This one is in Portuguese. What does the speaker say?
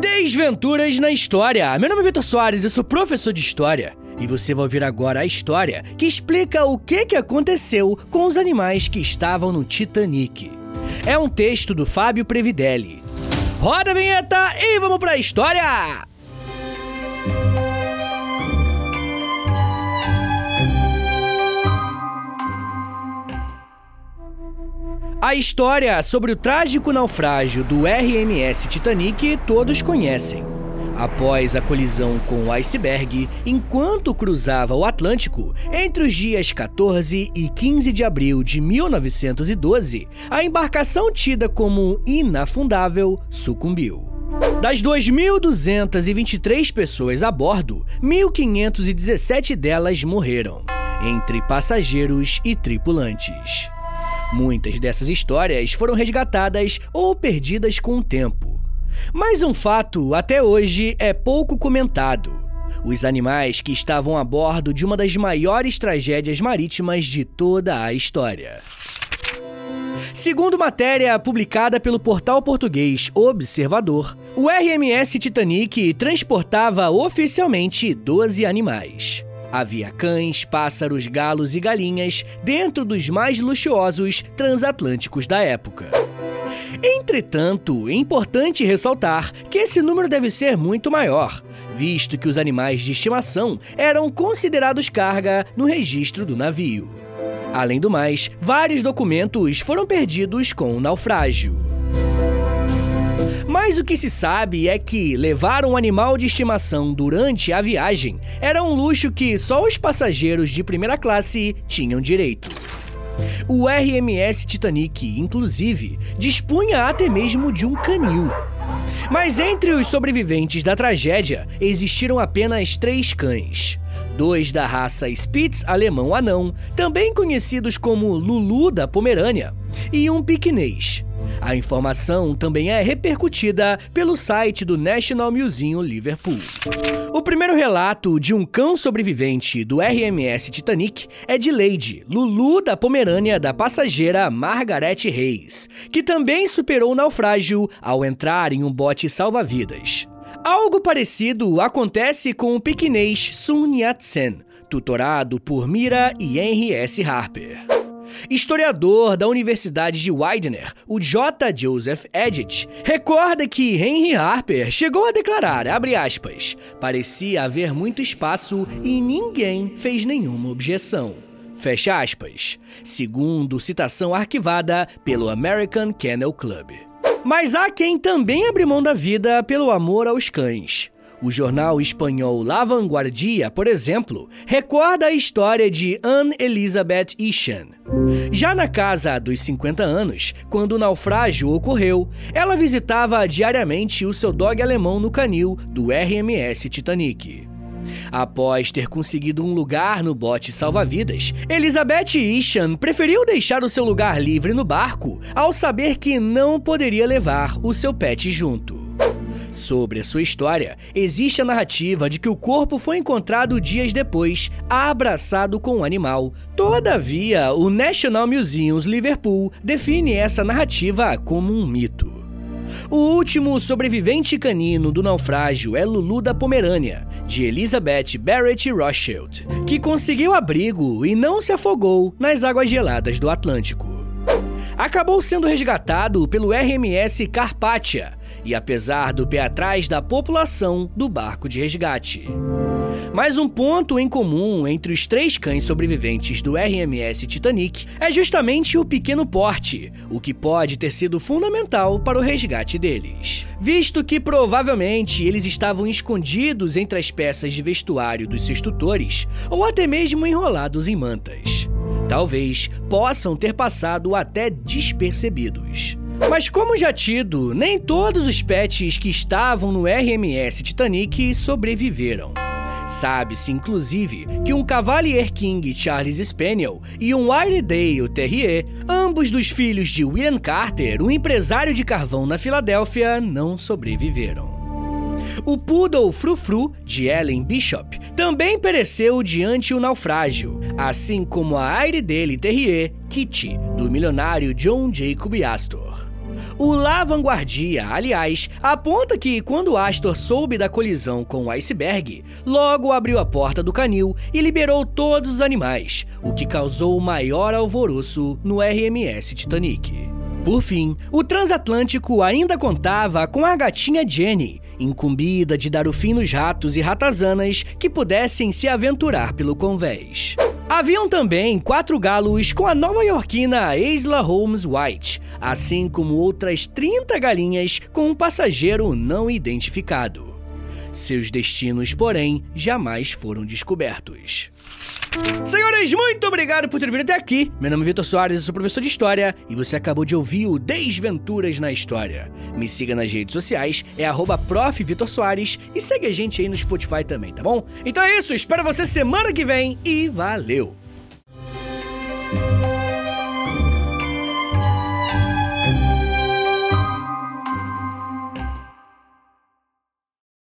Desventuras na História. Meu nome é Vitor Soares, eu sou professor de História. E você vai ouvir agora a história que explica o que, que aconteceu com os animais que estavam no Titanic. É um texto do Fábio Previdelli. Roda a vinheta e vamos pra história! A história sobre o trágico naufrágio do RMS Titanic todos conhecem. Após a colisão com o iceberg, enquanto cruzava o Atlântico, entre os dias 14 e 15 de abril de 1912, a embarcação tida como inafundável sucumbiu. Das 2.223 pessoas a bordo, 1.517 delas morreram, entre passageiros e tripulantes. Muitas dessas histórias foram resgatadas ou perdidas com o tempo. Mas um fato até hoje é pouco comentado. Os animais que estavam a bordo de uma das maiores tragédias marítimas de toda a história. Segundo matéria publicada pelo portal português Observador, o RMS Titanic transportava oficialmente 12 animais. Havia cães, pássaros, galos e galinhas dentro dos mais luxuosos transatlânticos da época. Entretanto, é importante ressaltar que esse número deve ser muito maior, visto que os animais de estimação eram considerados carga no registro do navio. Além do mais, vários documentos foram perdidos com o naufrágio. Mas o que se sabe é que levar um animal de estimação durante a viagem era um luxo que só os passageiros de primeira classe tinham direito. O RMS Titanic, inclusive, dispunha até mesmo de um canil. Mas entre os sobreviventes da tragédia existiram apenas três cães. Dois da raça Spitz alemão anão, também conhecidos como Lulu da Pomerânia, e um piquinês, a informação também é repercutida pelo site do National Museum Liverpool. O primeiro relato de um cão sobrevivente do RMS Titanic é de Lady, Lulu da Pomerânia da passageira Margaret Reis, que também superou o naufrágio ao entrar em um bote salva-vidas. Algo parecido acontece com o piquinês Sun Yat-sen, tutorado por Mira e Henry S. Harper. Historiador da Universidade de Widener, o J. Joseph Edit, recorda que Henry Harper chegou a declarar, aspas, parecia haver muito espaço e ninguém fez nenhuma objeção. Fecha aspas, segundo citação arquivada pelo American Kennel Club. Mas há quem também abre mão da vida pelo amor aos cães. O jornal espanhol La Vanguardia, por exemplo, recorda a história de Anne Elizabeth Ishan. Já na casa dos 50 anos, quando o naufrágio ocorreu, ela visitava diariamente o seu dog alemão no canil do RMS Titanic. Após ter conseguido um lugar no bote salva-vidas, Elizabeth Ishan preferiu deixar o seu lugar livre no barco ao saber que não poderia levar o seu pet junto. Sobre a sua história, existe a narrativa de que o corpo foi encontrado dias depois, abraçado com o um animal. Todavia, o National Museums Liverpool define essa narrativa como um mito. O último sobrevivente canino do naufrágio é Lulu da Pomerânia, de Elizabeth Barrett Rothschild, que conseguiu abrigo e não se afogou nas águas geladas do Atlântico. Acabou sendo resgatado pelo RMS Carpathia, e apesar do pé atrás da população do barco de resgate. Mas um ponto em comum entre os três cães sobreviventes do RMS Titanic é justamente o pequeno porte, o que pode ter sido fundamental para o resgate deles. Visto que provavelmente eles estavam escondidos entre as peças de vestuário dos seus tutores ou até mesmo enrolados em mantas. Talvez possam ter passado até despercebidos. Mas como já tido, nem todos os pets que estavam no RMS Titanic sobreviveram. Sabe-se, inclusive, que um Cavalier King Charles Spaniel e um Airedale Terrier, ambos dos filhos de William Carter, um empresário de carvão na Filadélfia, não sobreviveram. O Poodle Frufru, de Ellen Bishop, também pereceu diante o naufrágio, assim como a Airedale Terrier Kitty, do milionário John Jacob Astor. O La Vanguardia, aliás, aponta que quando Astor soube da colisão com o iceberg, logo abriu a porta do canil e liberou todos os animais, o que causou o maior alvoroço no RMS Titanic. Por fim, o transatlântico ainda contava com a gatinha Jenny, incumbida de dar o fim nos ratos e ratazanas que pudessem se aventurar pelo convés. Haviam também quatro galos com a nova-iorquina Isla Holmes White, assim como outras 30 galinhas com um passageiro não identificado. Seus destinos, porém, jamais foram descobertos. Senhores, muito obrigado por ter vindo até aqui. Meu nome é Vitor Soares, eu sou professor de História e você acabou de ouvir o Desventuras na História. Me siga nas redes sociais, é arroba e segue a gente aí no Spotify também, tá bom? Então é isso, espero você semana que vem e valeu!